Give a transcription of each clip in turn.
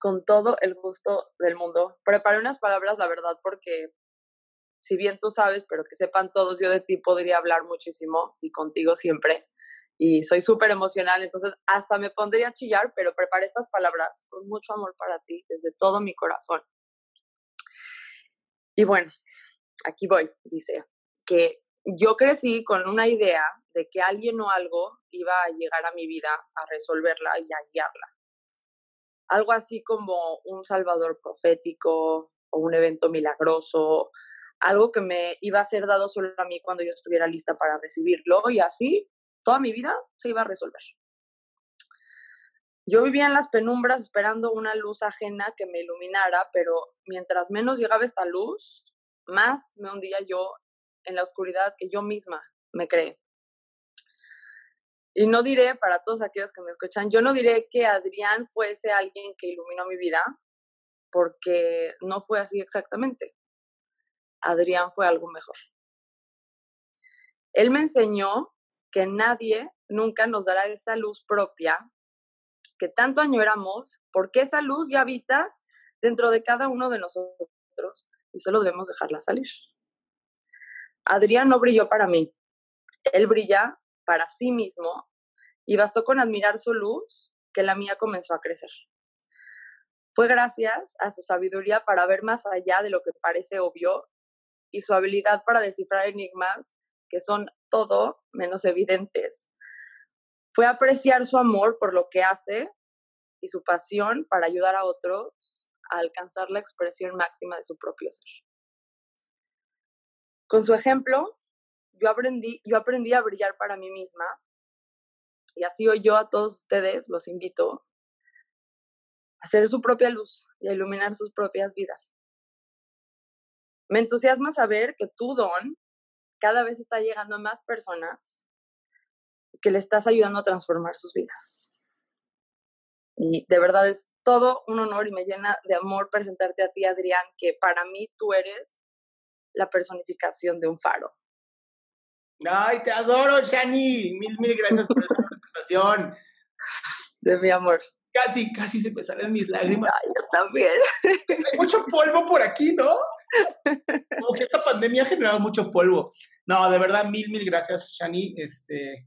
con todo el gusto del mundo. Preparé unas palabras, la verdad, porque si bien tú sabes, pero que sepan todos, yo de ti podría hablar muchísimo y contigo siempre. Y soy súper emocional, entonces hasta me pondría a chillar, pero preparé estas palabras con mucho amor para ti, desde todo mi corazón. Y bueno, aquí voy, dice, que yo crecí con una idea de que alguien o algo iba a llegar a mi vida a resolverla y a guiarla. Algo así como un salvador profético o un evento milagroso, algo que me iba a ser dado solo a mí cuando yo estuviera lista para recibirlo y así toda mi vida se iba a resolver. Yo vivía en las penumbras esperando una luz ajena que me iluminara, pero mientras menos llegaba esta luz, más me hundía yo en la oscuridad que yo misma me creé. Y no diré, para todos aquellos que me escuchan, yo no diré que Adrián fuese alguien que iluminó mi vida, porque no fue así exactamente. Adrián fue algo mejor. Él me enseñó que nadie nunca nos dará esa luz propia que tanto añoramos, porque esa luz ya habita dentro de cada uno de nosotros y solo debemos dejarla salir. Adrián no brilló para mí, él brilla para sí mismo y bastó con admirar su luz que la mía comenzó a crecer. Fue gracias a su sabiduría para ver más allá de lo que parece obvio y su habilidad para descifrar enigmas que son todo menos evidentes. Fue apreciar su amor por lo que hace y su pasión para ayudar a otros a alcanzar la expresión máxima de su propio ser. Con su ejemplo, yo aprendí, yo aprendí a brillar para mí misma y así hoy yo a todos ustedes los invito a hacer su propia luz y a iluminar sus propias vidas. Me entusiasma saber que tu don cada vez está llegando a más personas y que le estás ayudando a transformar sus vidas. Y de verdad es todo un honor y me llena de amor presentarte a ti, Adrián, que para mí tú eres la personificación de un faro. Ay, te adoro, Shani. Mil, mil gracias por esta presentación. De mi amor. Casi, casi se me salen mis lágrimas. Ay, yo también. Hay mucho polvo por aquí, ¿no? Como que esta pandemia ha generado mucho polvo. No, de verdad, mil, mil gracias, Shani. Este,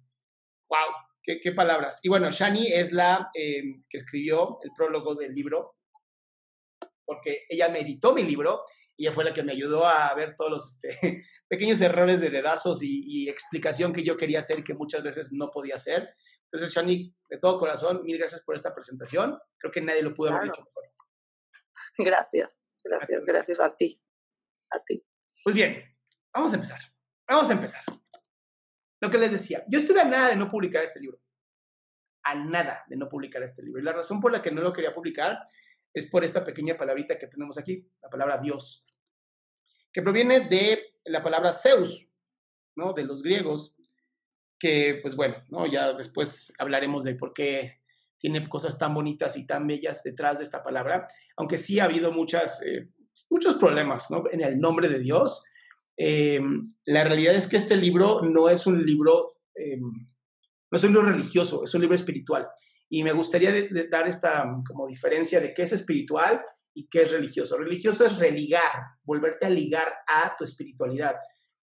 wow, qué, qué palabras. Y bueno, Shani es la em, que escribió el prólogo del libro, porque ella me editó mi libro y ella fue la que me ayudó a ver todos los este, pequeños errores de dedazos y, explicación que yo quería hacer que muchas veces no podía hacer. Entonces, Shani, de todo corazón, mil gracias por esta presentación. Creo que nadie lo pudo haber dicho mejor. Gracias, gracias, gracias a ti. A ti. Pues bien, vamos a empezar. Vamos a empezar. Lo que les decía, yo estuve a nada de no publicar este libro. A nada de no publicar este libro. Y la razón por la que no lo quería publicar es por esta pequeña palabrita que tenemos aquí, la palabra Dios, que proviene de la palabra Zeus, ¿no? De los griegos, que pues bueno, ¿no? Ya después hablaremos de por qué tiene cosas tan bonitas y tan bellas detrás de esta palabra, aunque sí ha habido muchas, eh, muchos problemas, ¿no? En el nombre de Dios. Eh, la realidad es que este libro no es un libro, eh, no es un libro religioso, es un libro espiritual. Y me gustaría dar esta mm, como diferencia de qué es espiritual y qué es religioso. Religioso es religar, volverte a ligar a tu espiritualidad.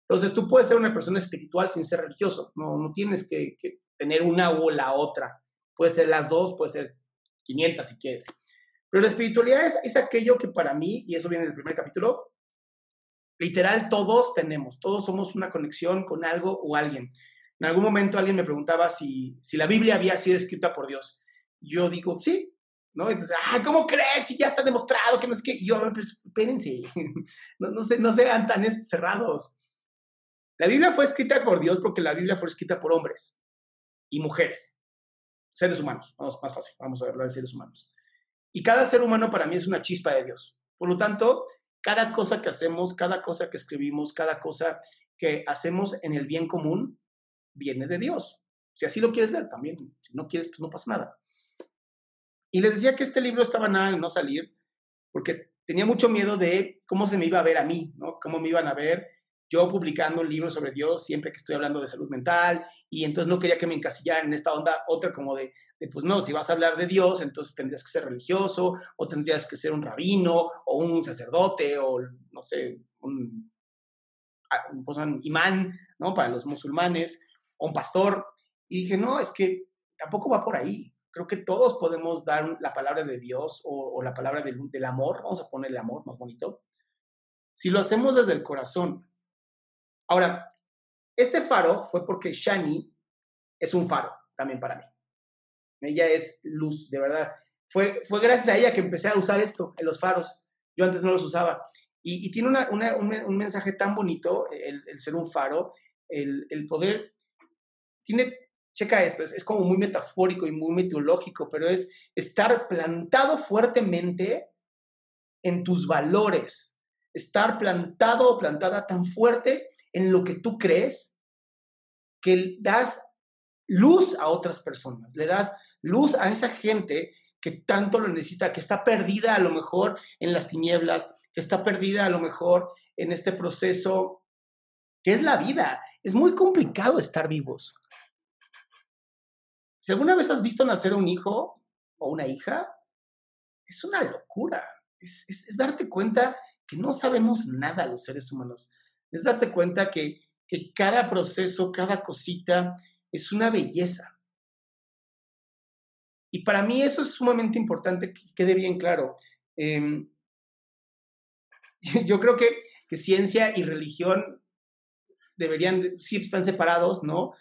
Entonces tú puedes ser una persona espiritual sin ser religioso, no, no tienes que, tener una o la otra. Puede ser las dos, puede ser 500 si quieres. Pero la espiritualidad es, es aquello que para mí, y eso viene en el primer capítulo, literal todos tenemos, todos somos una conexión con algo o alguien. En algún momento alguien me preguntaba si, si la Biblia había sido escrita por Dios. Yo digo, sí, ¿no? Entonces, ah, ¿cómo crees? Si ya está demostrado que no es que. yo, pues, espérense, no, no, no sean tan cerrados. La Biblia fue escrita por Dios porque la Biblia fue escrita por hombres y mujeres, seres humanos, vamos más fácil, vamos a hablar de seres humanos. Y cada ser humano para mí es una chispa de Dios. Por lo tanto, cada cosa que hacemos, cada cosa que escribimos, cada cosa que hacemos en el bien común, viene de Dios. Si así lo quieres ver, también. Si no quieres, pues no pasa nada. Y les decía que este libro estaba nada en no salir, porque tenía mucho miedo de cómo se me iba a ver a mí, ¿no? Cómo me iban a ver yo publicando un libro sobre Dios siempre que estoy hablando de salud mental, y entonces no quería que me encasillaran en esta onda, otra como de, pues no, si vas a hablar de Dios, entonces tendrías que ser religioso, o tendrías que ser un rabino, o un sacerdote, o no sé, un, un, pues, un imán, ¿no? Para los musulmanes, o un pastor. Y dije, no, es que tampoco va por ahí. Creo que todos podemos dar la palabra de Dios o, la palabra del, del, amor, vamos a ponerle amor más bonito, si lo hacemos desde el corazón. Ahora, este faro fue porque Shani es un faro también para mí. Ella es luz, de verdad. Fue, fue gracias a ella que empecé a usar esto en los faros. Yo antes no los usaba. Y, tiene una, una, un, mensaje tan bonito, el, el ser un faro, el, el, poder, checa esto, es, como muy metafórico y muy mitológico, pero es estar plantado fuertemente en tus valores, estar plantado o plantada tan fuerte en lo que tú crees que das luz a otras personas, le das luz a esa gente que tanto lo necesita, que está perdida a lo mejor en las tinieblas, que está perdida a lo mejor en este proceso que es la vida. Es muy complicado estar vivos. Si alguna vez has visto nacer un hijo o una hija, es una locura. Es, darte cuenta que no sabemos nada los seres humanos. Es darte cuenta que, que cada proceso, cada cosita es una belleza. Y para mí eso es sumamente importante que quede bien claro. Eh, yo creo que, que, ciencia y religión deberían, sí están separados, ¿no?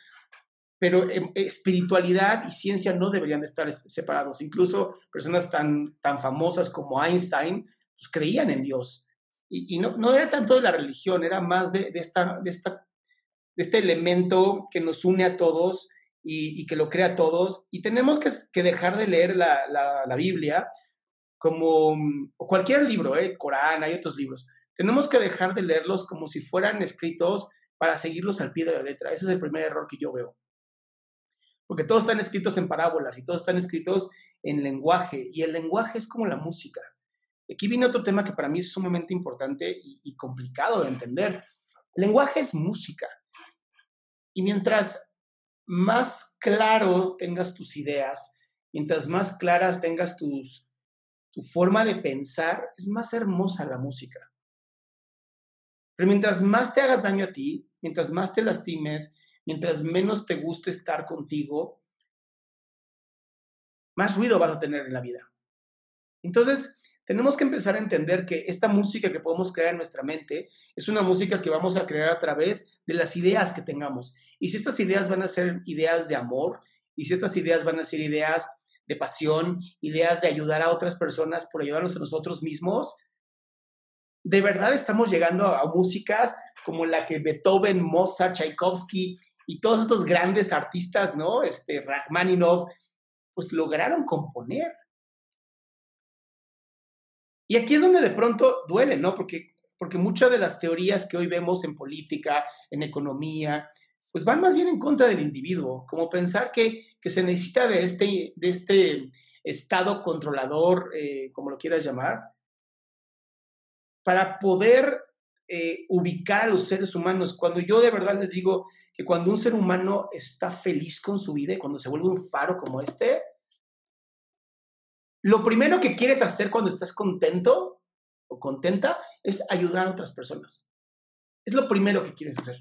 Pero eh, espiritualidad y ciencia no deberían de estar separados. Incluso personas tan, tan famosas como Einstein pues, creían en Dios. Y, y no, no, era tanto de la religión, era más de, de, esta, de, esta, de este elemento que nos une a todos y, y que lo crea a todos. Y tenemos que, que dejar de leer la, la, la Biblia como cualquier libro, ¿eh? Corán, hay otros libros. Tenemos que dejar de leerlos como si fueran escritos para seguirlos al pie de la letra. Ese es el primer error que yo veo. Porque todos están escritos en parábolas y todos están escritos en lenguaje. Y el lenguaje es como la música. Aquí viene otro tema que para mí es sumamente importante y, complicado de entender. El lenguaje es música. Y mientras más claro tengas tus ideas, mientras más claras tengas tu forma de pensar, es más hermosa la música. Pero mientras más te hagas daño a ti, mientras más te lastimes, mientras menos te guste estar contigo, más ruido vas a tener en la vida. Entonces, tenemos que empezar a entender que esta música que podemos crear en nuestra mente es una música que vamos a crear a través de las ideas que tengamos. Y si estas ideas van a ser ideas de amor, y si estas ideas van a ser ideas de pasión, ideas de ayudar a otras personas por ayudarnos a nosotros mismos, de verdad estamos llegando a, músicas como la que Beethoven, Mozart, Tchaikovsky y todos estos grandes artistas, ¿no? Este, Rachmaninoff, pues lograron componer. Y aquí es donde de pronto duele, ¿no? Porque, porque muchas de las teorías que hoy vemos en política, en economía, pues van más bien en contra del individuo, como pensar que, que se necesita de este, de este estado controlador, eh, como lo quieras llamar, para poder eh, ubicar a los seres humanos. Cuando yo de verdad les digo que cuando un ser humano está feliz con su vida y cuando se vuelve un faro como este, lo primero que quieres hacer cuando estás contento o contenta es ayudar a otras personas. Es lo primero que quieres hacer.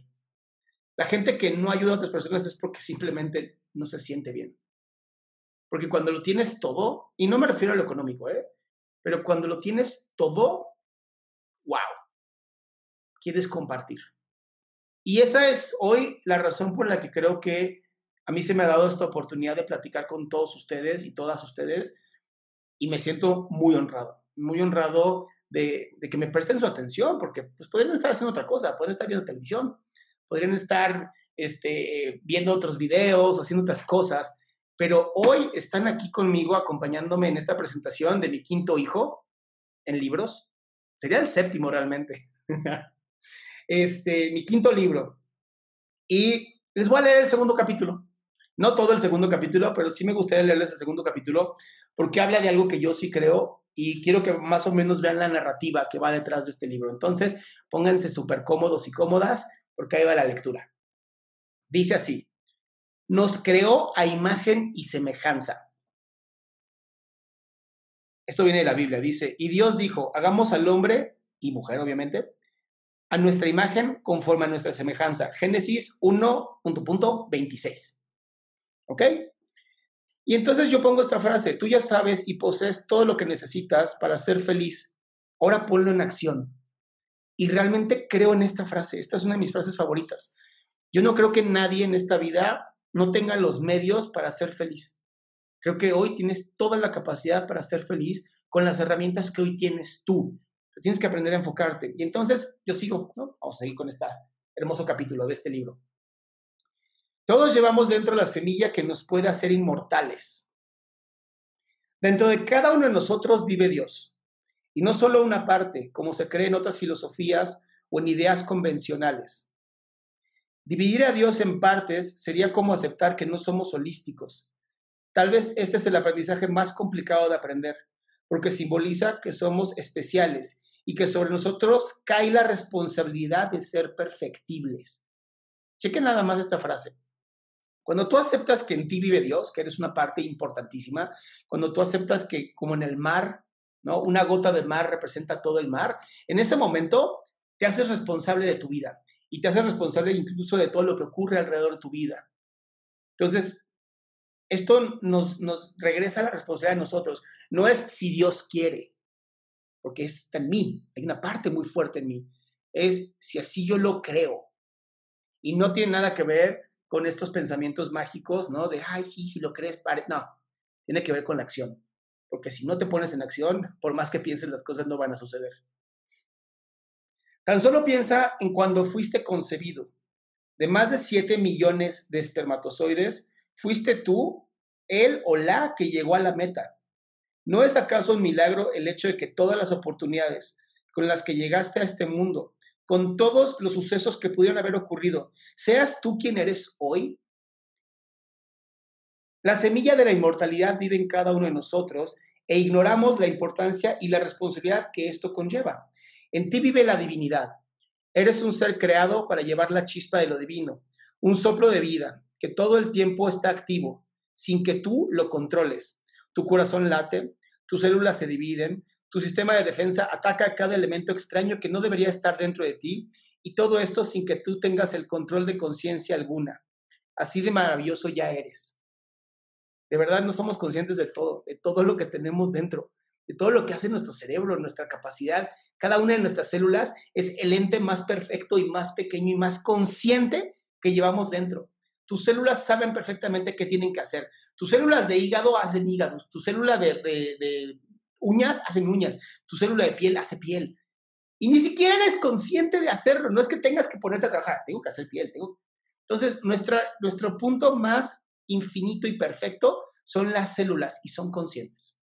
La gente que no ayuda a otras personas es porque simplemente no se siente bien. Porque cuando lo tienes todo, y no me refiero a lo económico, ¿eh? pero cuando lo tienes todo, wow, quieres compartir. Y esa es hoy la razón por la que creo que a mí se me ha dado esta oportunidad de platicar con todos ustedes y todas ustedes y me siento muy honrado, muy honrado de, que me presten su atención, porque pues podrían estar haciendo otra cosa, pueden estar viendo televisión, podrían estar este, viendo otros videos, haciendo otras cosas, pero hoy están aquí conmigo acompañándome en esta presentación de mi quinto hijo en libros. Sería el séptimo realmente. este, mi quinto libro. Y les voy a leer el segundo capítulo. No todo el segundo capítulo, pero sí me gustaría leerles el segundo capítulo porque habla de algo que yo sí creo y quiero que más o menos vean la narrativa que va detrás de este libro. Entonces, pónganse súper cómodos y cómodas porque ahí va la lectura. Dice así, nos creó a imagen y semejanza. Esto viene de la Biblia, dice, y Dios dijo, hagamos al hombre y mujer, obviamente, a nuestra imagen conforme a nuestra semejanza. Génesis 1.26. ¿Ok? Y entonces yo pongo esta frase, tú ya sabes y posees todo lo que necesitas para ser feliz. Ahora ponlo en acción. Y realmente creo en esta frase. Esta es una de mis frases favoritas. Yo no creo que nadie en esta vida no tenga los medios para ser feliz. Creo que hoy tienes toda la capacidad para ser feliz con las herramientas que hoy tienes tú. Tienes que aprender a enfocarte. Y entonces yo sigo, ¿no? Vamos a seguir con este hermoso capítulo de este libro. Todos llevamos dentro la semilla que nos puede hacer inmortales. Dentro de cada uno de nosotros vive Dios. Y no solo una parte, como se cree en otras filosofías o en ideas convencionales. Dividir a Dios en partes sería como aceptar que no somos holísticos. Tal vez este es el aprendizaje más complicado de aprender, porque simboliza que somos especiales y que sobre nosotros cae la responsabilidad de ser perfectibles. Chequen nada más esta frase. Cuando tú aceptas que en ti vive Dios, que eres una parte importantísima, cuando tú aceptas que como en el mar, ¿no? Una gota de mar representa todo el mar, en ese momento te haces responsable de tu vida y te haces responsable incluso de todo lo que ocurre alrededor de tu vida. Entonces, esto nos, nos regresa a la responsabilidad de nosotros. No es si Dios quiere, porque está en mí, hay una parte muy fuerte en mí. Es si así yo lo creo. Y no tiene nada que ver con estos pensamientos mágicos, ¿no? De, ay, sí, si lo crees, pare. No, tiene que ver con la acción. Porque si no te pones en acción, por más que pienses, las cosas no van a suceder. Tan solo piensa en cuando fuiste concebido. De más de 7 millones de espermatozoides, fuiste tú, él o la que llegó a la meta. ¿No es acaso un milagro el hecho de que todas las oportunidades con las que llegaste a este mundo, con todos los sucesos que pudieron haber ocurrido, seas tú quien eres hoy? La semilla de la inmortalidad vive en cada uno de nosotros e ignoramos la importancia y la responsabilidad que esto conlleva. En ti vive la divinidad. Eres un ser creado para llevar la chispa de lo divino, un soplo de vida que todo el tiempo está activo, sin que tú lo controles. Tu corazón late, tus células se dividen, tu sistema de defensa ataca a cada elemento extraño que no debería estar dentro de ti, y todo esto sin que tú tengas el control de conciencia alguna. Así de maravilloso ya eres. De verdad no somos conscientes de todo, de todo lo que tenemos dentro de todo lo que hace nuestro cerebro, nuestra capacidad. Cada una de nuestras células es el ente más perfecto y más pequeño y más consciente que llevamos dentro. Tus células saben perfectamente qué tienen que hacer. Tus células de hígado hacen hígados, tu célula de, uñas hacen uñas, tu célula de piel hace piel. Y ni siquiera eres consciente de hacerlo. No es que tengas que ponerte a trabajar, tengo que hacer piel. Entonces, nuestra, nuestro punto más infinito y perfecto son las células y son conscientes.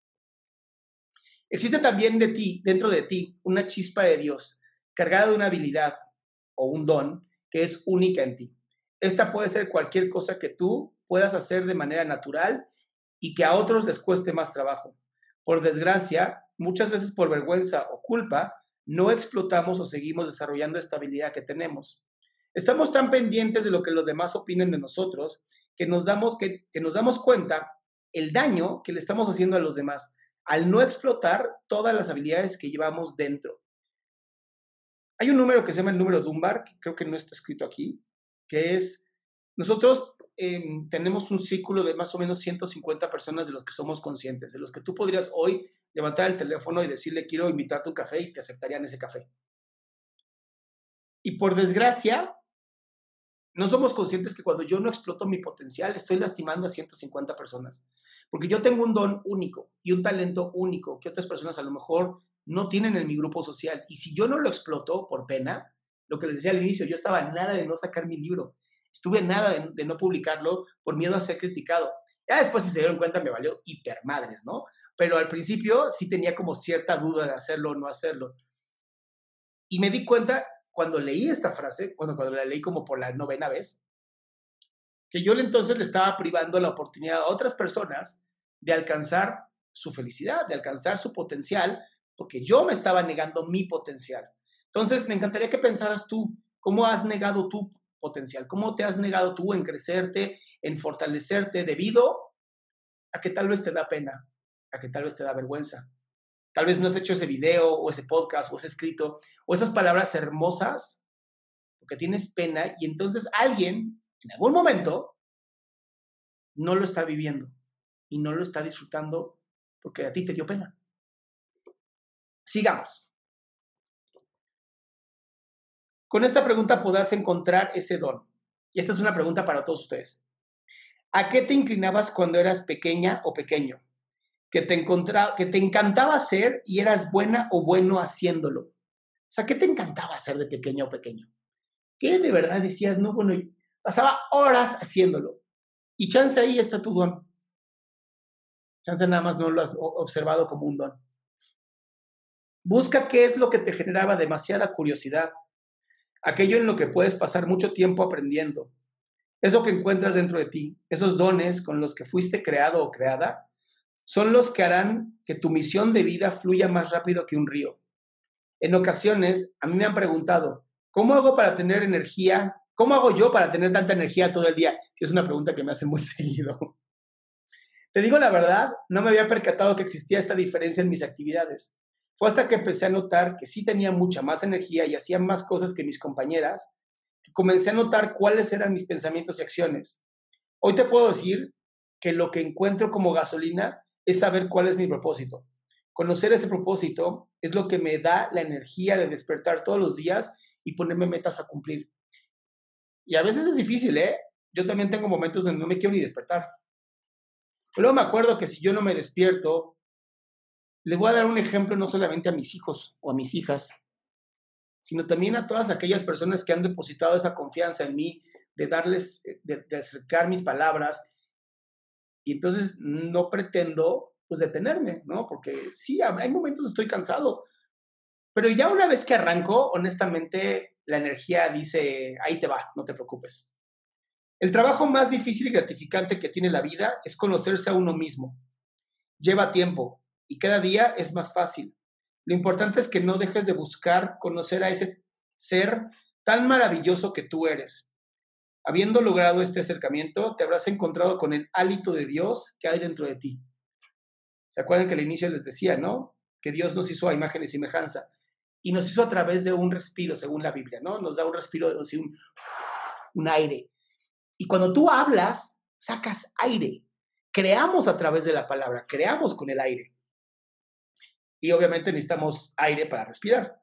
Existe también de ti, dentro de ti, una chispa de Dios, cargada de una habilidad o un don que es única en ti. Esta puede ser cualquier cosa que tú puedas hacer de manera natural y que a otros les cueste más trabajo. Por desgracia, muchas veces por vergüenza o culpa, no explotamos o seguimos desarrollando esta habilidad que tenemos. Estamos tan pendientes de lo que los demás opinen de nosotros que nos damos, que, nos damos cuenta el daño que le estamos haciendo a los demás al no explotar todas las habilidades que llevamos dentro. Hay un número que se llama el número Dunbar, que creo que no está escrito aquí, que es, nosotros em, tenemos un círculo de más o menos 150 personas de los que somos conscientes, de los que tú podrías hoy levantar el teléfono y decirle quiero invitarte a un café y te aceptarían ese café. Y por desgracia, no somos conscientes que cuando yo no exploto mi potencial, estoy lastimando a 150 personas. Porque yo tengo un don único y un talento único que otras personas a lo mejor no tienen en mi grupo social. Y si yo no lo exploto por pena, lo que les decía al inicio, yo estaba nada de no sacar mi libro. Estuve nada de, no publicarlo por miedo a ser criticado. Ya después, si se dieron cuenta, me valió hiper madres, ¿no? Pero al principio sí tenía como cierta duda de hacerlo o no hacerlo. Y me di cuenta cuando leí esta frase, cuando, cuando la leí como por la novena vez, que yo entonces le estaba privando la oportunidad a otras personas de alcanzar su felicidad, de alcanzar su potencial, porque yo me estaba negando mi potencial. Entonces, me encantaría que pensaras tú, ¿cómo has negado tu potencial? ¿Cómo te has negado tú en crecerte, en fortalecerte debido a que tal vez te da pena, a que tal vez te da vergüenza, Tal vez no has hecho ese video o ese podcast o ese escrito o esas palabras hermosas porque tienes pena y entonces alguien en algún momento no lo está viviendo y no lo está disfrutando porque a ti te dio pena. Sigamos. Con esta pregunta podrás encontrar ese don. Y esta es una pregunta para todos ustedes. ¿A qué te inclinabas cuando eras pequeña o pequeño? Que te, que te encantaba hacer y eras buena o bueno haciéndolo. O sea, ¿qué te encantaba hacer de pequeña o pequeño? ¿Qué de verdad decías, no, bueno, pasaba horas haciéndolo? Y chance ahí está tu don. Chance nada más no lo has observado como un don. Busca qué es lo que te generaba demasiada curiosidad, aquello en lo que puedes pasar mucho tiempo aprendiendo. Eso que encuentras dentro de ti, esos dones con los que fuiste creado o creada, son los que harán que tu misión de vida fluya más rápido que un río. En ocasiones, a mí me han preguntado, ¿cómo hago para tener energía? ¿Cómo hago yo para tener tanta energía todo el día? Es una pregunta que me hacen muy seguido. Te digo la verdad, no me había percatado que existía esta diferencia en mis actividades. Fue hasta que empecé a notar que sí tenía mucha más energía y hacía más cosas que mis compañeras, que comencé a notar cuáles eran mis pensamientos y acciones. Hoy te puedo decir que lo que encuentro como gasolina es saber cuál es mi propósito. Conocer ese propósito es lo que me da la energía de despertar todos los días y ponerme metas a cumplir. Y a veces es difícil, ¿eh? Yo también tengo momentos donde no me quiero ni despertar. Pero luego me acuerdo que si yo no me despierto, le voy a dar un ejemplo no solamente a mis hijos o a mis hijas, sino también a todas aquellas personas que han depositado esa confianza en mí, de darles, eh, de, acercar mis palabras. Y entonces no pretendo pues detenerme, ¿no? Porque sí, hay momentos estoy cansado, pero ya una vez que arranco, honestamente, la energía dice, ahí te va, no te preocupes. El trabajo más difícil y gratificante que tiene la vida es conocerse a uno mismo. Lleva tiempo, y cada día es más fácil. Lo importante es que no dejes de buscar conocer a ese ser tan maravilloso que tú eres. Habiendo logrado este acercamiento, te habrás encontrado con el hálito de Dios que hay dentro de ti. ¿Se acuerdan que al inicio les decía, no? Que Dios nos hizo a imagen y semejanza. Y nos hizo a través de un respiro, según la Biblia, ¿no? Nos da un respiro, así un, un aire. Y cuando tú hablas, sacas aire. Creamos a través de la palabra, creamos con el aire y obviamente necesitamos aire para respirar.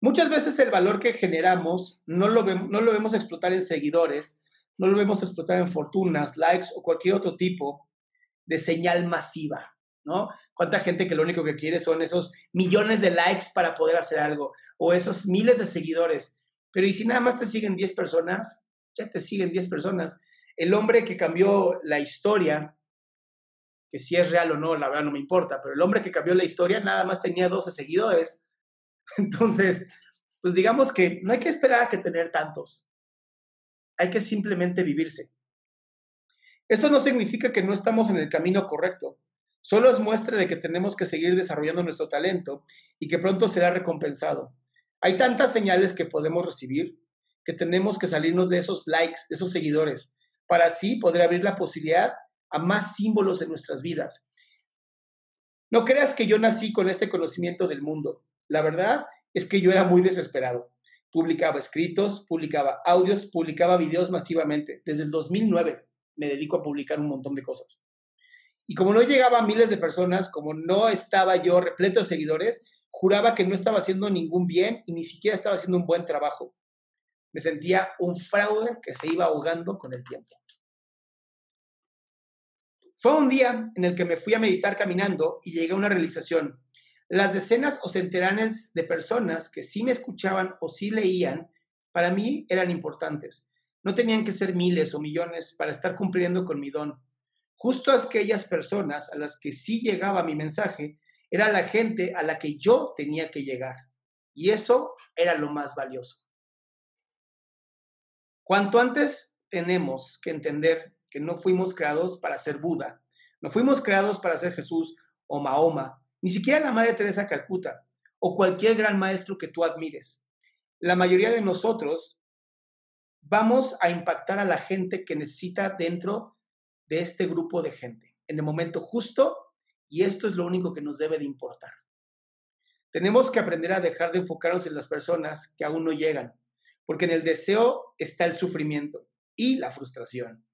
Muchas veces el valor que generamos no lo, no lo vemos explotar en seguidores, no lo vemos explotar en fortunas, likes o cualquier otro tipo de señal masiva, ¿no? ¿Cuánta gente que lo único que quiere son esos millones de likes para poder hacer algo o esos miles de seguidores? Pero ¿y si nada más te siguen 10 personas? Ya te siguen 10 personas. El hombre que cambió la historia si es real o no, la verdad no me importa, pero el hombre que cambió la historia nada más tenía 12 seguidores. Entonces, pues digamos que no hay que esperar a que tener tantos. Hay que simplemente vivirse. Esto no significa que no estamos en el camino correcto. Solo es muestra de que tenemos que seguir desarrollando nuestro talento y que pronto será recompensado. Hay tantas señales que podemos recibir que tenemos que salirnos de esos likes, de esos seguidores, para así poder abrir la posibilidad a más símbolos en nuestras vidas. No creas que yo nací con este conocimiento del mundo. La verdad es que yo era muy desesperado. Publicaba escritos, publicaba audios, publicaba videos masivamente. Desde el 2009 me dedico a publicar un montón de cosas. Y como no llegaba a miles de personas, como no estaba yo repleto de seguidores, juraba que no estaba haciendo ningún bien y ni siquiera estaba haciendo un buen trabajo. Me sentía un fraude que se iba ahogando con el tiempo. Fue un día en el que me fui a meditar caminando y llegué a una realización. Las decenas o centenares de personas que sí me escuchaban o sí leían, para mí eran importantes. No tenían que ser miles o millones para estar cumpliendo con mi don. Justo aquellas personas a las que sí llegaba mi mensaje, era la gente a la que yo tenía que llegar. Y eso era lo más valioso. Cuanto antes tenemos que entender no fuimos creados para ser Buda, no fuimos creados para ser Jesús o Mahoma, ni siquiera la Madre Teresa Calcuta o cualquier gran maestro que tú admires. La mayoría de nosotros vamos a impactar a la gente que necesita dentro de este grupo de gente, en el momento justo y esto es lo único que nos debe de importar. Tenemos que aprender a dejar de enfocarnos en las personas que aún no llegan, porque en el deseo está el sufrimiento y la frustración.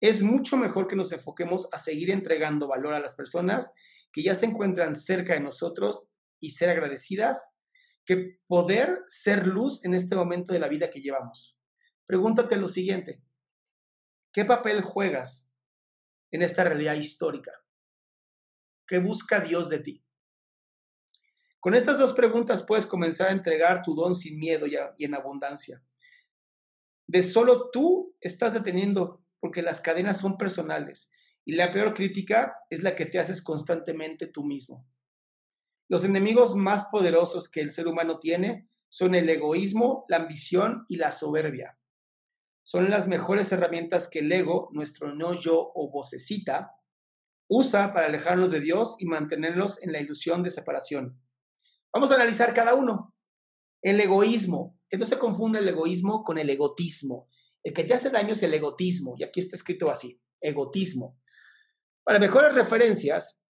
Es mucho mejor que nos enfoquemos a seguir entregando valor a las personas que ya se encuentran cerca de nosotros y ser agradecidas que poder ser luz en este momento de la vida que llevamos. Pregúntate lo siguiente, ¿qué papel juegas en esta realidad histórica? ¿Qué busca Dios de ti? Con estas dos preguntas puedes comenzar a entregar tu don sin miedo y en abundancia. De solo tú estás deteniendo porque las cadenas son personales y la peor crítica es la que te haces constantemente tú mismo. Los enemigos más poderosos que el ser humano tiene son el egoísmo, la ambición y la soberbia. Son las mejores herramientas que el ego, nuestro no yo o vocecita, usa para alejarnos de Dios y mantenernos en la ilusión de separación. Vamos a analizar cada uno. El egoísmo, que no se confunda el egoísmo con el egotismo. El que te hace daño es el egotismo, y aquí está escrito así, egotismo. Para mejores referencias,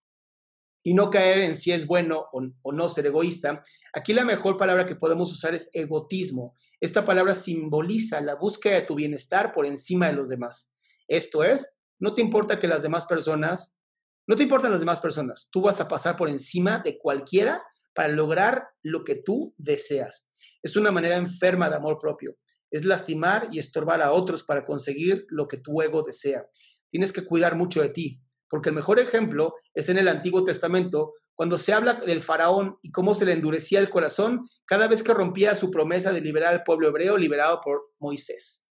y no caer en si es bueno o, no ser egoísta, aquí la mejor palabra que podemos usar es egotismo. Esta palabra simboliza la búsqueda de tu bienestar por encima de los demás. Esto es, no te importa que las demás personas, no te importan las demás personas, tú vas a pasar por encima de cualquiera para lograr lo que tú deseas. Es una manera enferma de amor propio. Es lastimar y estorbar a otros para conseguir lo que tu ego desea. Tienes que cuidar mucho de ti, porque el mejor ejemplo es en el Antiguo Testamento, cuando se habla del faraón y cómo se le endurecía el corazón cada vez que rompía su promesa de liberar al pueblo hebreo liberado por Moisés.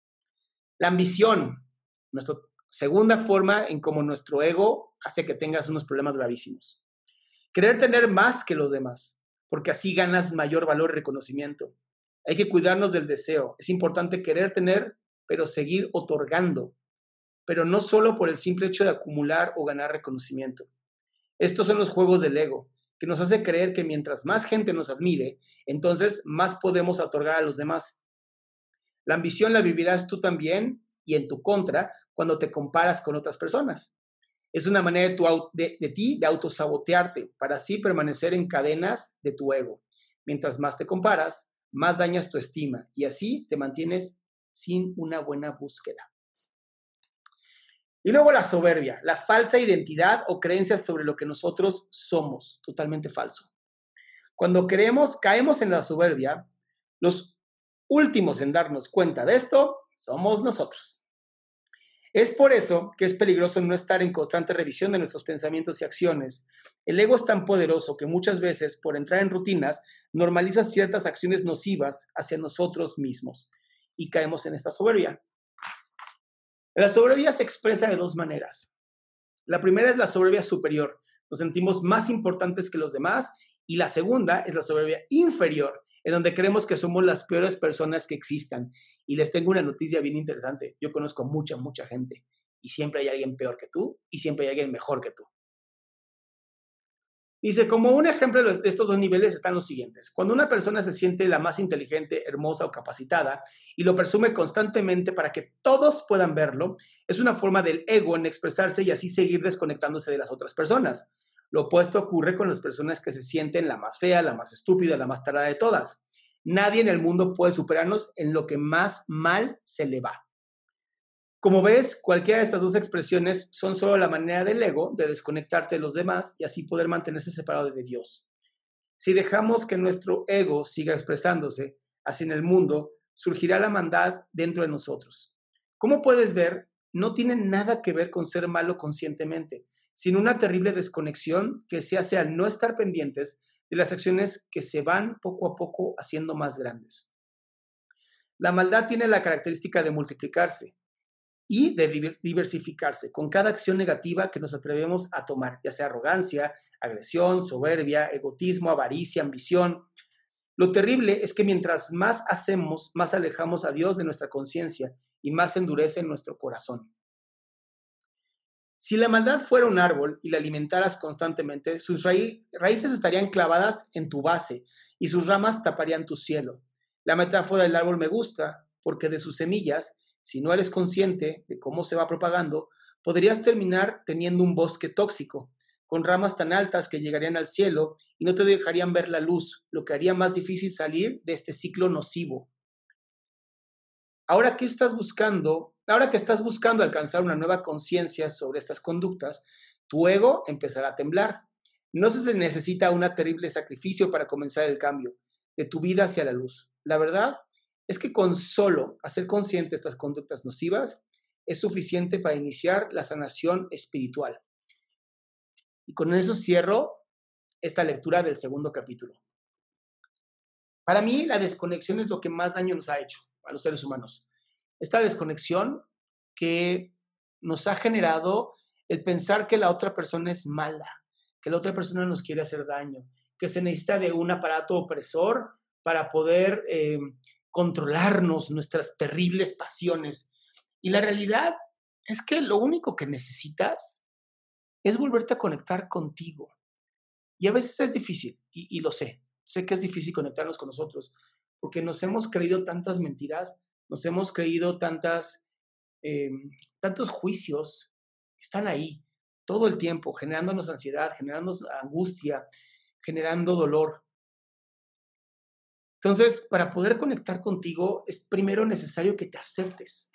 La ambición, nuestra segunda forma en cómo nuestro ego hace que tengas unos problemas gravísimos. Querer tener más que los demás, porque así ganas mayor valor y reconocimiento. Hay que cuidarnos del deseo. Es importante querer tener, pero seguir otorgando pero no solo por el simple hecho de acumular o ganar reconocimiento. Estos son los juegos del ego, que nos hace creer que mientras más gente nos admire, entonces más podemos otorgar a los demás. La ambición la vivirás tú también y en tu contra cuando te comparas con otras personas. Es una manera de, tu, de, de ti de autosabotearte para así permanecer en cadenas de tu ego. Mientras más te comparas, más dañas tu estima y así te mantienes sin una buena búsqueda. Y luego la soberbia, la falsa identidad o creencias sobre lo que nosotros somos, totalmente falso. Cuando creemos, caemos en la soberbia, los últimos en darnos cuenta de esto somos nosotros. Es por eso que es peligroso no estar en constante revisión de nuestros pensamientos y acciones. El ego es tan poderoso que muchas veces, por entrar en rutinas, normaliza ciertas acciones nocivas hacia nosotros mismos y caemos en esta soberbia. La soberbia se expresa de dos maneras. La primera es la soberbia superior. Nos sentimos más importantes que los demás. Y la segunda es la soberbia inferior, en donde creemos que somos las peores personas que existan. Y les tengo una noticia bien interesante. Yo conozco mucha, mucha gente. Y siempre hay alguien peor que tú y siempre hay alguien mejor que tú. Dice, como un ejemplo de estos dos niveles están los siguientes. Cuando una persona se siente la más inteligente, hermosa o capacitada y lo presume constantemente para que todos puedan verlo, es una forma del ego en expresarse y así seguir desconectándose de las otras personas. Lo opuesto ocurre con las personas que se sienten la más fea, la más estúpida, la más tarada de todas. Nadie en el mundo puede superarnos en lo que más mal se le va. Como ves, cualquiera de estas dos expresiones son solo la manera del ego de desconectarte de los demás y así poder mantenerse separado de Dios. Si dejamos que nuestro ego siga expresándose así en el mundo, surgirá la maldad dentro de nosotros. Como puedes ver, no tiene nada que ver con ser malo conscientemente, sino una terrible desconexión que se hace al no estar pendientes de las acciones que se van poco a poco haciendo más grandes. La maldad tiene la característica de multiplicarse, y de diversificarse con cada acción negativa que nos atrevemos a tomar, ya sea arrogancia, agresión, soberbia, egotismo, avaricia, ambición. Lo terrible es que mientras más hacemos, más alejamos a Dios de nuestra conciencia y más endurece nuestro corazón. Si la maldad fuera un árbol y la alimentaras constantemente, sus raíces estarían clavadas en tu base y sus ramas taparían tu cielo. La metáfora del árbol me gusta porque de sus semillas si no eres consciente de cómo se va propagando, podrías terminar teniendo un bosque tóxico. con ramas tan altas que llegarían al cielo y no te dejarían ver la luz, lo que haría más difícil salir de este ciclo nocivo. Ahora que estás buscando, ahora que estás buscando alcanzar una nueva conciencia sobre estas conductas, tu ego empezará a temblar. No se necesita un terrible sacrificio para comenzar el cambio de tu vida hacia la luz. La verdad es que con solo hacer consciente estas conductas nocivas es suficiente para iniciar la sanación espiritual. Y con eso cierro esta lectura del segundo capítulo. Para mí, la desconexión es lo que más daño nos ha hecho a los seres humanos. Esta desconexión que nos ha generado el pensar que la otra persona es mala, que la otra persona nos quiere hacer daño, que se necesita de un aparato opresor para poder eh, controlarnos nuestras terribles pasiones. Y la realidad es que lo único que necesitas es volverte a conectar contigo. Y a veces es difícil, y, lo sé, sé que es difícil conectarnos con nosotros, porque nos hemos creído tantas mentiras, nos hemos creído tantas, em, tantos juicios, están ahí todo el tiempo, generándonos ansiedad, generando angustia, generando dolor. Entonces, para poder conectar contigo, es primero necesario que te aceptes.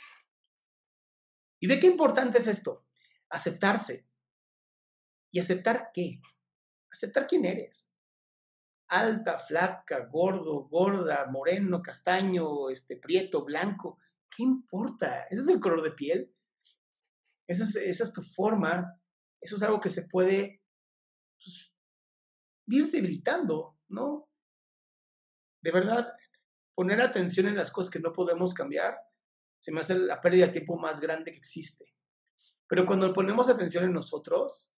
¿Y de qué importante es esto? Aceptarse. ¿Y aceptar qué? Aceptar quién eres. Alta, flaca, gordo, gorda, moreno, castaño, este, prieto, blanco. ¿Qué importa? ¿Ese es el color de piel? Esa es, tu forma. Eso es algo que se puede pues, ir debilitando, ¿no? De verdad, poner atención en las cosas que no podemos cambiar se me hace la pérdida de tiempo más grande que existe. Pero cuando ponemos atención en nosotros,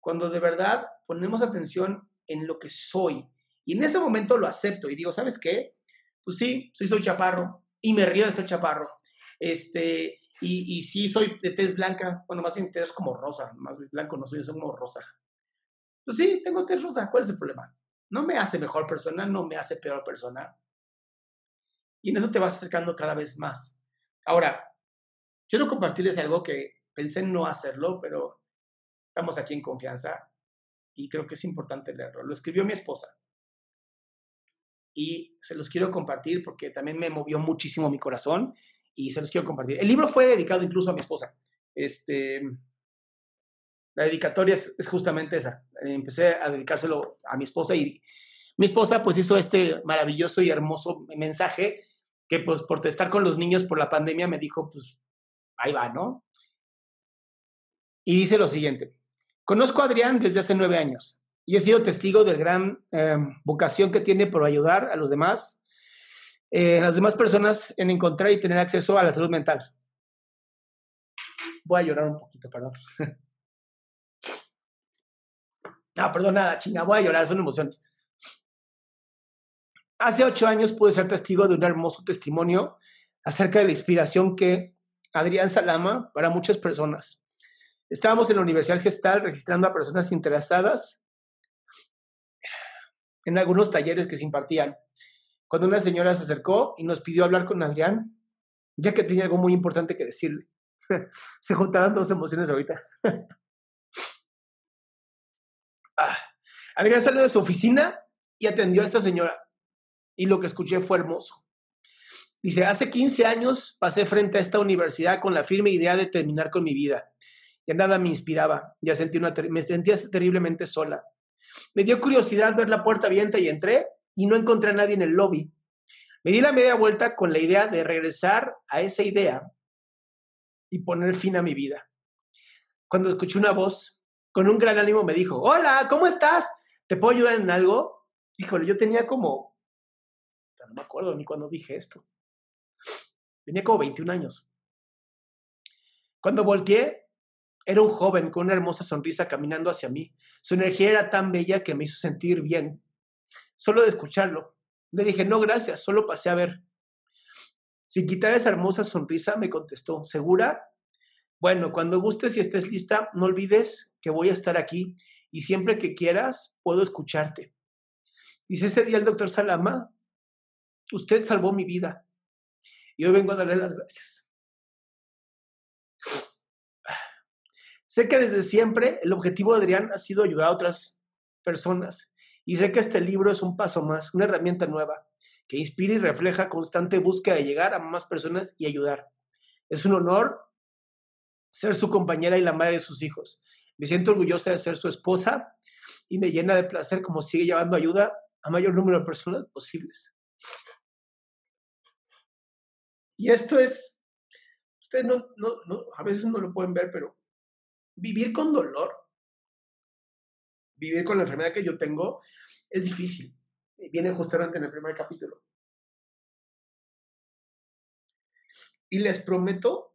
cuando de verdad ponemos atención en lo que soy, y en ese momento lo acepto y digo, ¿sabes qué? Pues sí, soy, soy chaparro y me río de ser chaparro. Este, y, y sí soy de tez blanca, bueno, más bien tez como rosa, más blanco no soy, soy como rosa. Pues sí, tengo tez rosa, ¿cuál es el problema? No me hace mejor persona, no me hace peor persona. Y en eso te vas acercando cada vez más. Ahora, quiero compartirles algo que pensé en no hacerlo, pero estamos aquí en confianza y creo que es importante leerlo. Lo escribió mi esposa. Y se los quiero compartir porque también me movió muchísimo mi corazón y se los quiero compartir. El libro fue dedicado incluso a mi esposa. Este, la dedicatoria es, justamente esa. Empecé a dedicárselo a mi esposa y mi esposa pues hizo este maravilloso y hermoso mensaje que pues por estar con los niños por la pandemia me dijo, pues ahí va, ¿no? Y dice lo siguiente, conozco a Adrián desde hace nueve años y he sido testigo de la gran em, vocación que tiene por ayudar a los demás, eh, a las demás personas en encontrar y tener acceso a la salud mental. Voy a llorar un poquito, perdón. No, perdón, nada, chinga, voy a llorar, son emociones. Hace ocho años pude ser testigo de un hermoso testimonio acerca de la inspiración que Adrián Salama para muchas personas. Estábamos en la Universidad Gestal registrando a personas interesadas en algunos talleres que se impartían. Cuando una señora se acercó y nos pidió hablar con Adrián, ya que tenía algo muy importante que decirle. se juntaron dos emociones ahorita. Ah, Adrián salió de su oficina y atendió a esta señora y lo que escuché fue hermoso. Dice, hace 15 años pasé frente a esta universidad con la firme idea de terminar con mi vida. Ya nada me inspiraba, ya sentí una me sentía terriblemente sola. Me dio curiosidad ver la puerta abierta y entré y no encontré a nadie en el lobby. Me di la media vuelta con la idea de regresar a esa idea y poner fin a mi vida. Cuando escuché una voz, con un gran ánimo me dijo, hola, ¿cómo estás? ¿Te puedo ayudar en algo? Híjole, yo tenía como no me acuerdo ni cuando dije esto. Tenía como 21 años. Cuando volteé, era un joven con una hermosa sonrisa caminando hacia mí. Su energía era tan bella que me hizo sentir bien. Solo de escucharlo. Le dije, no, gracias, solo pasé a ver. Sin quitar esa hermosa sonrisa, me contestó, ¿segura? Bueno, cuando gustes y estés lista, no olvides que voy a estar aquí y siempre que quieras, puedo escucharte. Dice ese día el doctor Salama, Usted salvó mi vida. Y hoy vengo a darle las gracias. Sé que desde siempre el objetivo de Adrián ha sido ayudar a otras personas y sé que este libro es un paso más, una herramienta nueva que inspira y refleja constante búsqueda de llegar a más personas y ayudar. Es un honor ser su compañera y la madre de sus hijos. Me siento orgullosa de ser su esposa y me llena de placer como sigue llevando ayuda a mayor número de personas posibles. Y esto es, ustedes no, no, a veces no lo pueden ver, pero vivir con dolor, vivir con la enfermedad que yo tengo, es difícil. Viene justamente en el primer capítulo. Y les prometo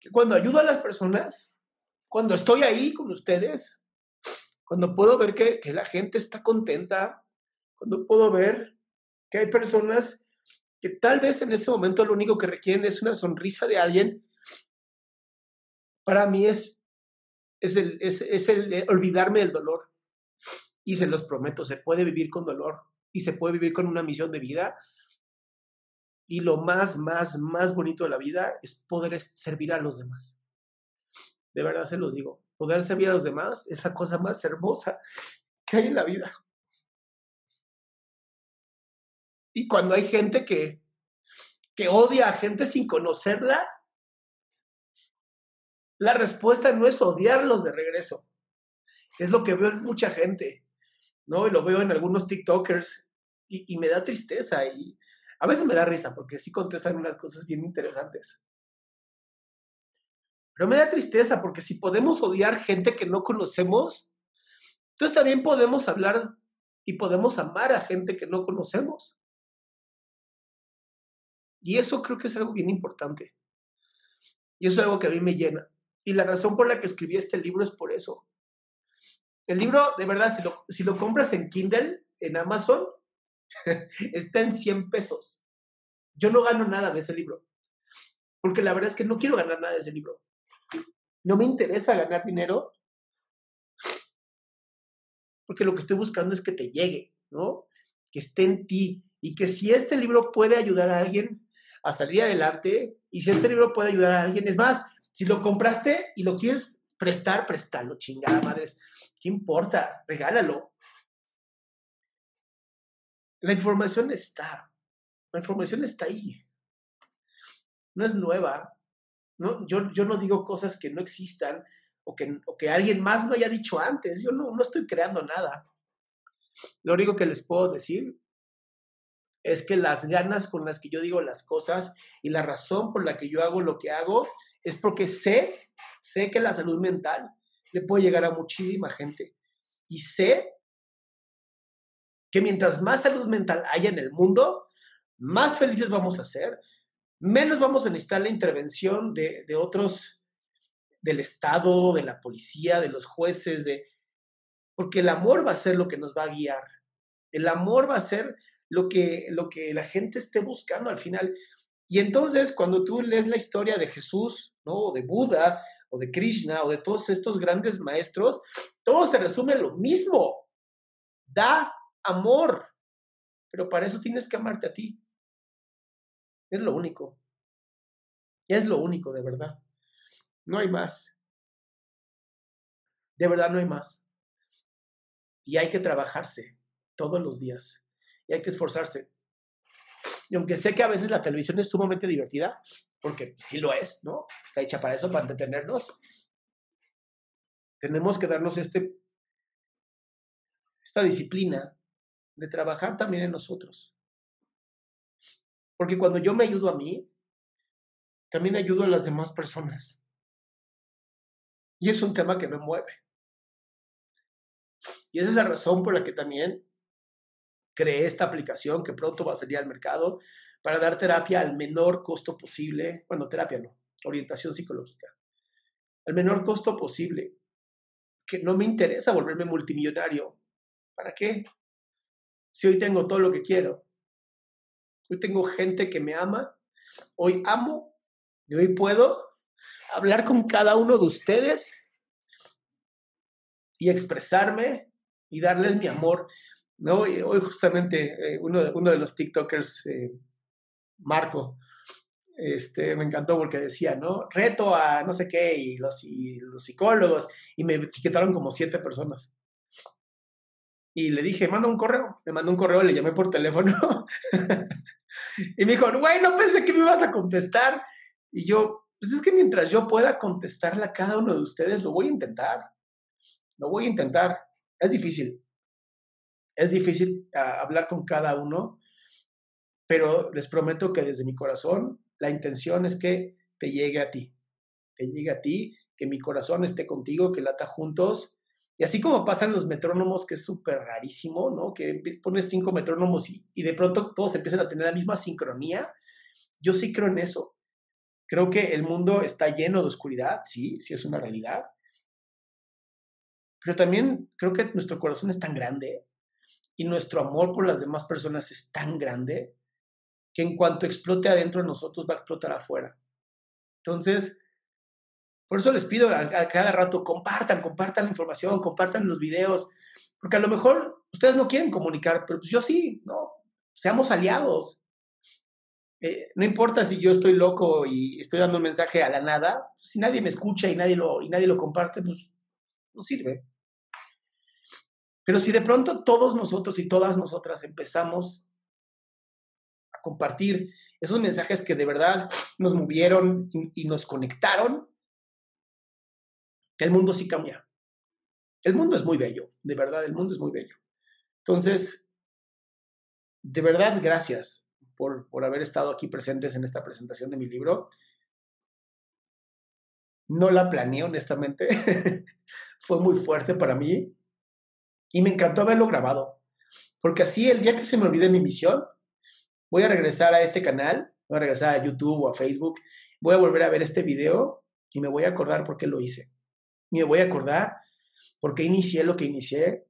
que cuando ayudo a las personas, cuando estoy ahí con ustedes, cuando puedo ver que, que la gente está contenta, cuando puedo ver que hay personas que tal vez en ese momento lo único que requieren es una sonrisa de alguien, para mí es, es, el, es, el olvidarme del dolor. Y se los prometo, se puede vivir con dolor y se puede vivir con una misión de vida. Y lo más, más, más bonito de la vida es poder servir a los demás. De verdad se los digo, poder servir a los demás es la cosa más hermosa que hay en la vida. Y cuando hay gente que, que odia a gente sin conocerla, la respuesta no es odiarlos de regreso. Es lo que veo en mucha gente, ¿no? Y lo veo en algunos TikTokers y, me da tristeza y a veces me da risa porque sí contestan unas cosas bien interesantes. Pero me da tristeza porque si podemos odiar gente que no conocemos, entonces también podemos hablar y podemos amar a gente que no conocemos. Y eso creo que es algo bien importante. Y eso es algo que a mí me llena. Y la razón por la que escribí este libro es por eso. El libro, de verdad, si lo, compras en Kindle, en Amazon, está en 100 pesos. Yo no gano nada de ese libro. Porque la verdad es que no quiero ganar nada de ese libro. No me interesa ganar dinero. Porque lo que estoy buscando es que te llegue, ¿no? Que esté en ti. Y que si este libro puede ayudar a alguien a salir adelante, y si este libro puede ayudar a alguien, es más, si lo compraste y lo quieres prestar, préstalo, chingada madres. ¿Qué importa? Regálalo. La información está. La información está ahí. No es nueva. ¿no? Yo, yo no digo cosas que no existan o que, o que alguien más no haya dicho antes. Yo no, no estoy creando nada. Lo único que les puedo decir es que las ganas con las que yo digo las cosas y la razón por la que yo hago lo que hago es porque sé, sé que la salud mental le puede llegar a muchísima gente. Y sé que mientras más salud mental haya en el mundo, más felices vamos a ser, menos vamos a necesitar la intervención de, de otros, del Estado, de la policía, de los jueces, de, porque el amor va a ser lo que nos va a guiar. El amor va a ser lo que, lo que la gente esté buscando al final. Y entonces, cuando tú lees la historia de Jesús, ¿no? O de Buda, o de Krishna, o de todos estos grandes maestros, todo se resume en lo mismo. Da amor. Pero para eso tienes que amarte a ti. Es lo único. Es lo único, de verdad. No hay más. De verdad no hay más. Y hay que trabajarse todos los días y hay que esforzarse. Y aunque sé que a veces la televisión es sumamente divertida, porque sí lo es, ¿no? Está hecha para eso, para entretenernos. Tenemos que darnos este, esta disciplina de trabajar también en nosotros. Porque cuando yo me ayudo a mí, también ayudo a las demás personas. Y es un tema que me mueve. Y esa es la razón por la que también creé esta aplicación que pronto va a salir al mercado para dar terapia al menor costo posible. Bueno, terapia no, orientación psicológica. Al menor costo posible. Que no me interesa volverme multimillonario. ¿Para qué? Si hoy tengo todo lo que quiero. Hoy tengo gente que me ama. Hoy amo. Y hoy puedo hablar con cada uno de ustedes y expresarme y darles mi amor ¿no? hoy justamente eh, uno, uno, de los TikTokers, eh, Marco, este, me encantó porque decía, ¿no? Reto a no sé qué y los, y los psicólogos y me etiquetaron como siete personas. Y le dije, manda un correo. Me mandó un correo, le llamé por teléfono. y me dijo, güey, no pensé que me ibas a contestar. Y yo, pues es que mientras yo pueda contestarle a cada uno de ustedes, lo voy a intentar. Lo voy a intentar. Es difícil. Es difícil ah, hablar con cada uno, pero les prometo que desde mi corazón la intención es que te llegue a ti. Te llegue a ti, que mi corazón esté contigo, que lata juntos y así como pasan los metrónomos, que es súper rarísimo, ¿no? Que pones cinco metrónomos y, de pronto todos empiezan a tener la misma sincronía. Yo sí creo en eso. Creo que el mundo está lleno de oscuridad, sí, sí es una realidad. Pero también creo que nuestro corazón es tan grande y nuestro amor por las demás personas es tan grande que en cuanto explote adentro de nosotros va a explotar afuera. Entonces, por eso les pido a, cada rato, compartan, compartan la información, compartan los videos, porque a lo mejor ustedes no quieren comunicar, pero pues yo sí, ¿no? Seamos aliados. Eh, no importa si yo estoy loco y estoy dando un mensaje a la nada, si nadie me escucha y nadie lo, y nadie lo comparte, pues no sirve. Pero si de pronto todos nosotros y todas nosotras empezamos a compartir esos mensajes que de verdad nos movieron y nos conectaron, el mundo sí cambia. El mundo es muy bello, de verdad, el mundo es muy bello. Entonces, de verdad, gracias por, por haber estado aquí presentes en esta presentación de mi libro. No la planeé, honestamente. Fue muy fuerte para mí y me encantó haberlo grabado. Porque así, el día que se me olvide mi misión, voy a regresar a este canal, voy a regresar a YouTube o a Facebook, voy a volver a ver este video y me voy a acordar por qué lo hice me voy a acordar por qué inicié lo que inicié.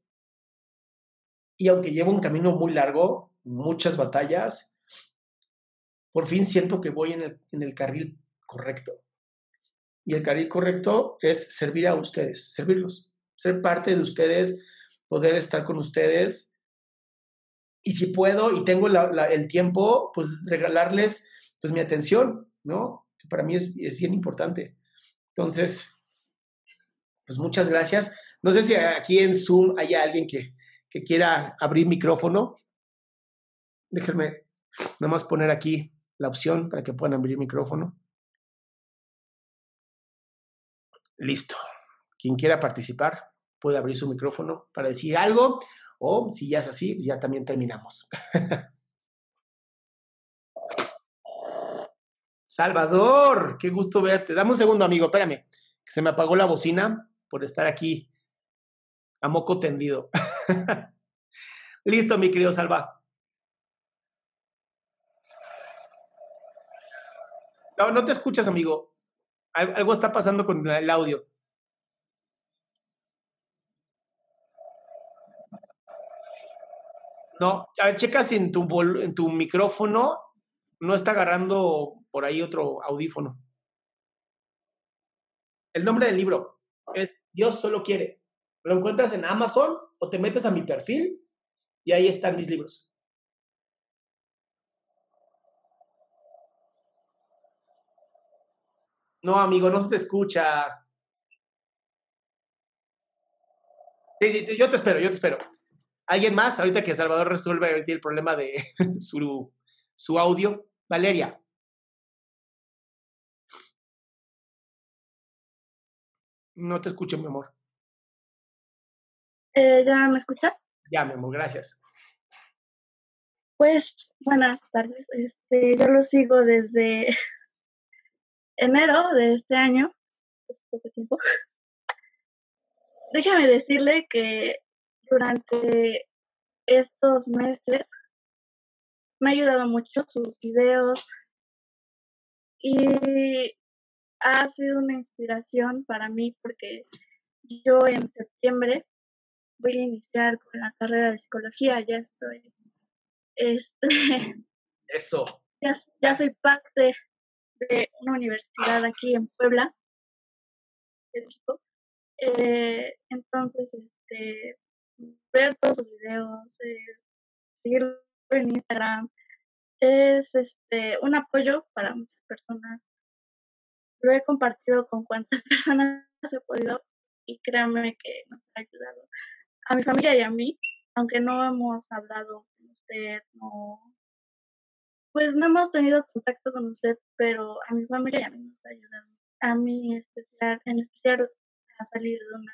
Y aunque llevo un camino muy largo, muchas batallas, por fin siento que voy en el, en el carril correcto. Y el carril correcto es servir a ustedes, servirlos, ser parte de ustedes, poder estar con ustedes. Y si puedo y tengo el tiempo, pues regalarles pues mi atención, ¿no? Para mí es, es bien importante. Entonces, pues muchas gracias. No sé si aquí en Zoom hay alguien que, que quiera abrir micrófono. Déjenme nada más poner aquí la opción para que puedan abrir micrófono. Listo. Quien quiera participar puede abrir su micrófono para decir algo o si ya es así, ya también terminamos. Salvador, qué gusto verte. Dame un segundo, amigo, espérame, que se me apagó la bocina por estar aquí a moco tendido. Listo, mi querido Salva. No, no te escuchas, amigo. Algo está pasando con el audio. No, a ver, checa si en tu, en tu micrófono no está agarrando por ahí otro audífono. El nombre del libro es Dios solo quiere. Lo encuentras en Amazon o te metes a mi perfil y ahí están mis libros. No, amigo, no se te escucha. yo te espero, yo te espero. ¿Alguien más? Ahorita que Salvador resuelve el problema de su, su audio. Valeria. No te escucho, mi amor. Eh, ¿Ya me escucha? Ya, mi amor, gracias. Pues buenas tardes. Este, yo lo sigo desde enero de este año. Es poco tiempo. Déjame decirle que durante estos meses me ha ayudado mucho sus videos y ha sido una inspiración para mí porque yo en septiembre voy a iniciar con la carrera de psicología, ya estoy, este, eso, ya, soy parte de una universidad aquí en Puebla, eh, entonces, este, ver todos sus videos, eh, seguirlo en Instagram, es este un apoyo para muchas personas. Lo he compartido con cuantas personas he podido y créanme que nos ha ayudado a mi familia y a mí, aunque no hemos hablado con usted, no, pues no hemos tenido contacto con usted, pero a mi familia y a mí nos ha ayudado. A mí especial, en especial a salir de una.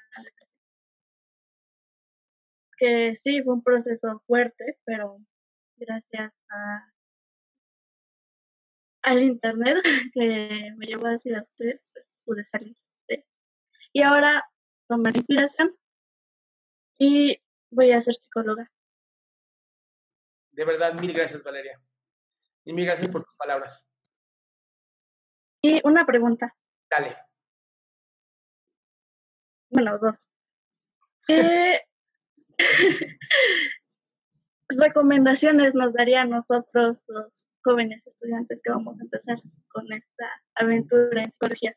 Que sí, fue un proceso fuerte, pero gracias a al internet que me llevó a decir a usted, pues, pude salir Y ahora tomar inspiración y voy a ser psicóloga. De verdad, mil gracias, Valeria. Y mil gracias por tus palabras. Y una pregunta. Dale. Bueno, dos. ¿Qué recomendaciones nos daría a nosotros los jóvenes estudiantes que vamos a empezar con esta aventura en psicología?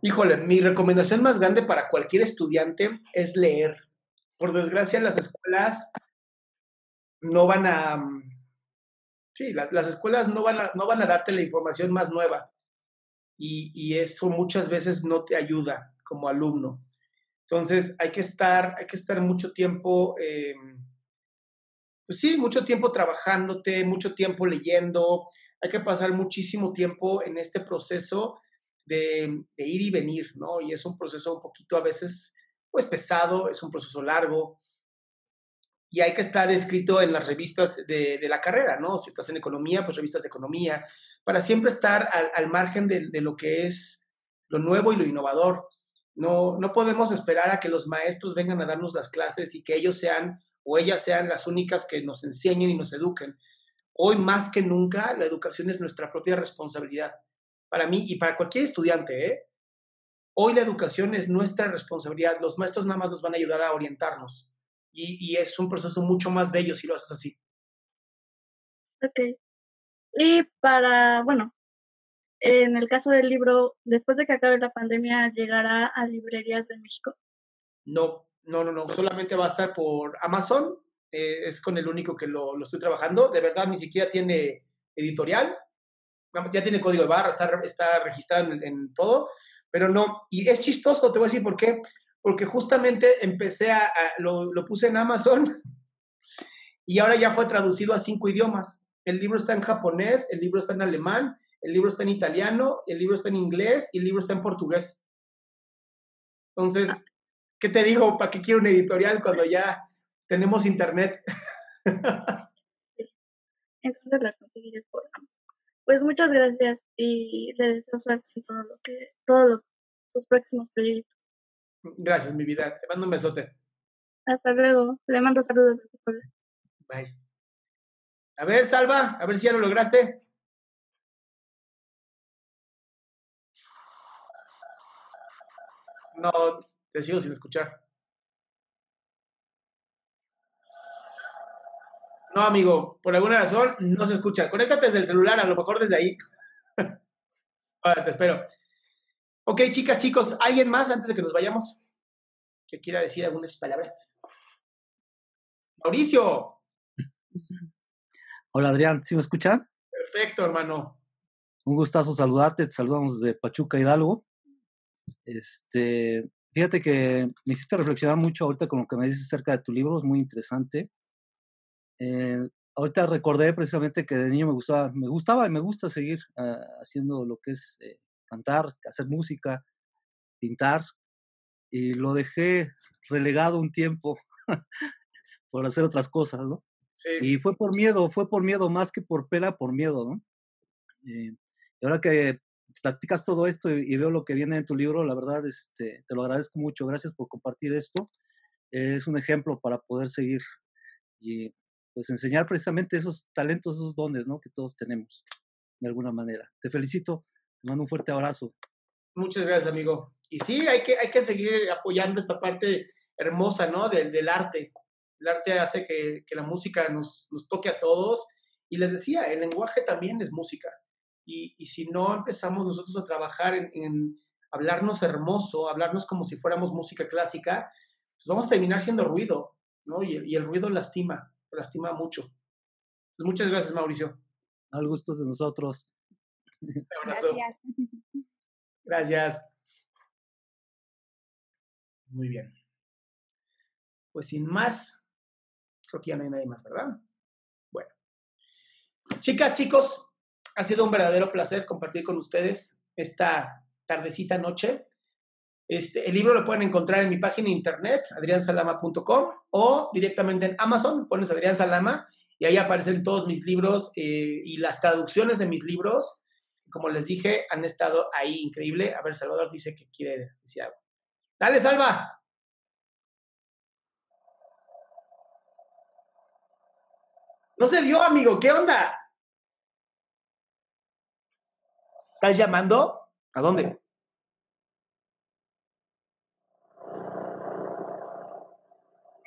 Híjole, mi recomendación más grande para cualquier estudiante es leer. Por desgracia, las escuelas no van a... Sí, las, las escuelas no van, a, no van a darte la información más nueva. Y, y, eso muchas veces no te ayuda como alumno. Entonces, hay que estar, hay que estar mucho tiempo... Eh, pues sí, mucho tiempo trabajándote, mucho tiempo leyendo, hay que pasar muchísimo tiempo en este proceso de, ir y venir, ¿no? Y es un proceso un poquito a veces, pues pesado, es un proceso largo, y hay que estar escrito en las revistas de, la carrera, ¿no? Si estás en economía, pues revistas de economía, para siempre estar al, margen de, de, lo que es lo nuevo y lo innovador. No, no podemos esperar a que los maestros vengan a darnos las clases y que ellos sean o ellas sean las únicas que nos enseñen y nos eduquen. Hoy más que nunca la educación es nuestra propia responsabilidad. Para mí y para cualquier estudiante, ¿eh? Hoy la educación es nuestra responsabilidad. Los maestros nada más nos van a ayudar a orientarnos. Y, y es un proceso mucho más bello si lo haces así. Ok. Y para, bueno, en el caso del libro, después de que acabe la pandemia, ¿llegará a librerías de México? No, no, no, no, solamente va a estar por Amazon, eh, es con el único que lo, estoy trabajando, de verdad ni siquiera tiene editorial, ya tiene código de barra, está, está registrado en, todo, pero no, y es chistoso, te voy a decir por qué, porque justamente empecé a, lo, lo puse en Amazon y ahora ya fue traducido a cinco idiomas. El libro está en japonés, el libro está en alemán, el libro está en italiano, el libro está en inglés y el libro está en portugués. Entonces, ¿qué te digo? ¿Para qué quiero un editorial cuando ya tenemos internet? Entonces la conseguiré por Pues muchas gracias y le deseo suerte en todo lo que, todos sus próximos proyectos. Gracias, mi vida. Te mando un besote. Hasta luego. Le mando saludos a su Bye. A ver, Salva, a ver si ya lo lograste. No, te sigo sin escuchar. No, amigo, por alguna razón no se escucha. Conéctate desde el celular, a lo mejor desde ahí. Ahora te espero. Ok, chicas, chicos, ¿alguien más antes de que nos vayamos que quiera decir algunas palabras? Mauricio. Hola, Adrián, ¿sí me escuchan? Perfecto, hermano. Un gustazo saludarte, te saludamos desde Pachuca Hidalgo. Este, Fíjate que me hiciste reflexionar mucho ahorita con lo que me dices acerca de tu libro, es muy interesante. Eh, ahorita recordé precisamente que de niño me gustaba, me gustaba y me gusta seguir ah, haciendo lo que es eh, cantar, hacer música, pintar, y lo dejé relegado un tiempo por hacer otras cosas, ¿no? Y fue por miedo, fue por miedo, más que por pena, por miedo, ¿no? Eh, y ahora que platicas todo esto y, veo lo que viene en tu libro, la verdad, este, te lo agradezco mucho. Gracias por compartir esto. es un ejemplo para poder seguir y pues enseñar precisamente esos talentos, esos dones, ¿no? Que todos tenemos, de alguna manera. Te felicito, te mando un fuerte abrazo. Muchas gracias, amigo. Y sí, hay que, hay que seguir apoyando esta parte hermosa, ¿no? Del, del arte. El arte hace que, que la música nos, nos toque a todos. Y les decía, el lenguaje también es música. Y, si no empezamos nosotros a trabajar en, hablarnos hermoso, hablarnos como si fuéramos música clásica, pues vamos a terminar siendo ruido, ¿no? Y, el ruido lastima. lastima mucho. Entonces, muchas gracias, Mauricio. Al gusto de nosotros. Un abrazo. Gracias. Gracias. Muy bien. Pues sin más, creo que ya no hay nadie más, ¿verdad? Bueno. Chicas, chicos, ha sido un verdadero placer compartir con ustedes esta tardecita noche. Este, el libro lo pueden encontrar en mi página de internet, adriansalama.com, o directamente en Amazon, pones Adrián Salama y ahí aparecen todos mis libros eh, y las traducciones de mis libros. Como les dije, han estado ahí increíble. A ver, Salvador dice que quiere decir algo. Dale, Salva. No se dio, amigo. ¿Qué onda? ¿Estás llamando? ¿A dónde?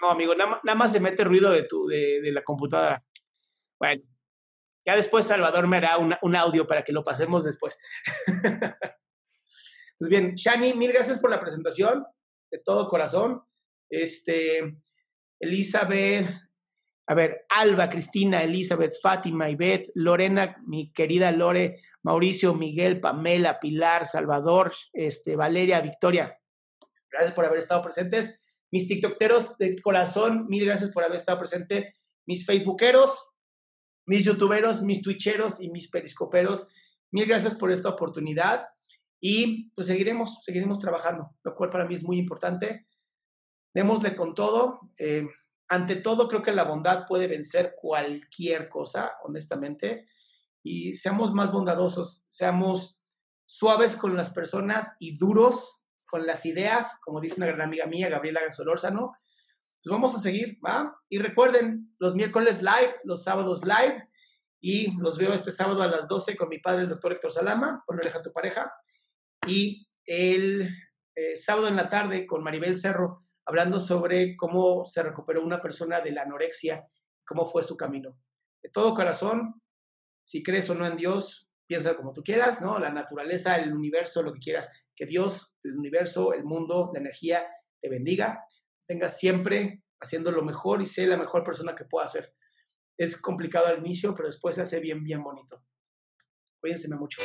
No, amigo, nada, más se mete ruido de, tu, de, de la computadora. Bueno, ya después Salvador me hará una- un audio para que lo pasemos después. pues bien, Shani, mil gracias por la presentación, de todo corazón. Este, Elizabeth, a ver, Alba, Cristina, Elizabeth, Fátima, Ivette, Lorena, mi querida Lore, Mauricio, Miguel, Pamela, Pilar, Salvador, este, Valeria, Victoria. Gracias por haber estado presentes. Mis TikTokeros de corazón, mil gracias por haber estado presente. Mis Facebookeros, mis YouTuberos, mis Twitcheros y mis Periscoperos, mil gracias por esta oportunidad. Y pues seguiremos, seguiremos trabajando, lo cual para mí es muy importante. Démosle con todo. eh, ante todo, creo que la bondad puede vencer cualquier cosa, honestamente. Y seamos más bondadosos, seamos suaves con las personas y duros con las ideas, como dice una gran amiga mía, Gabriela Solórzano. Pues vamos a seguir, ¿va? Y recuerden, los miércoles live, los sábados live, y los veo este sábado a las 12 con mi padre, el doctor Héctor Salama, con Aleja tu pareja, y el eh, sábado en la tarde con Maribel Cerro, hablando sobre cómo se recuperó una persona de la anorexia, cómo fue su camino. De todo corazón, si crees o no en Dios, piensa como tú quieras, ¿no? La naturaleza, el universo, lo que quieras. Que Dios, el universo, el mundo, la energía te bendiga. Tengas siempre haciendo lo mejor y sé la mejor persona que pueda ser. Es complicado al inicio, pero después se hace bien, bien bonito. Cuídense mucho.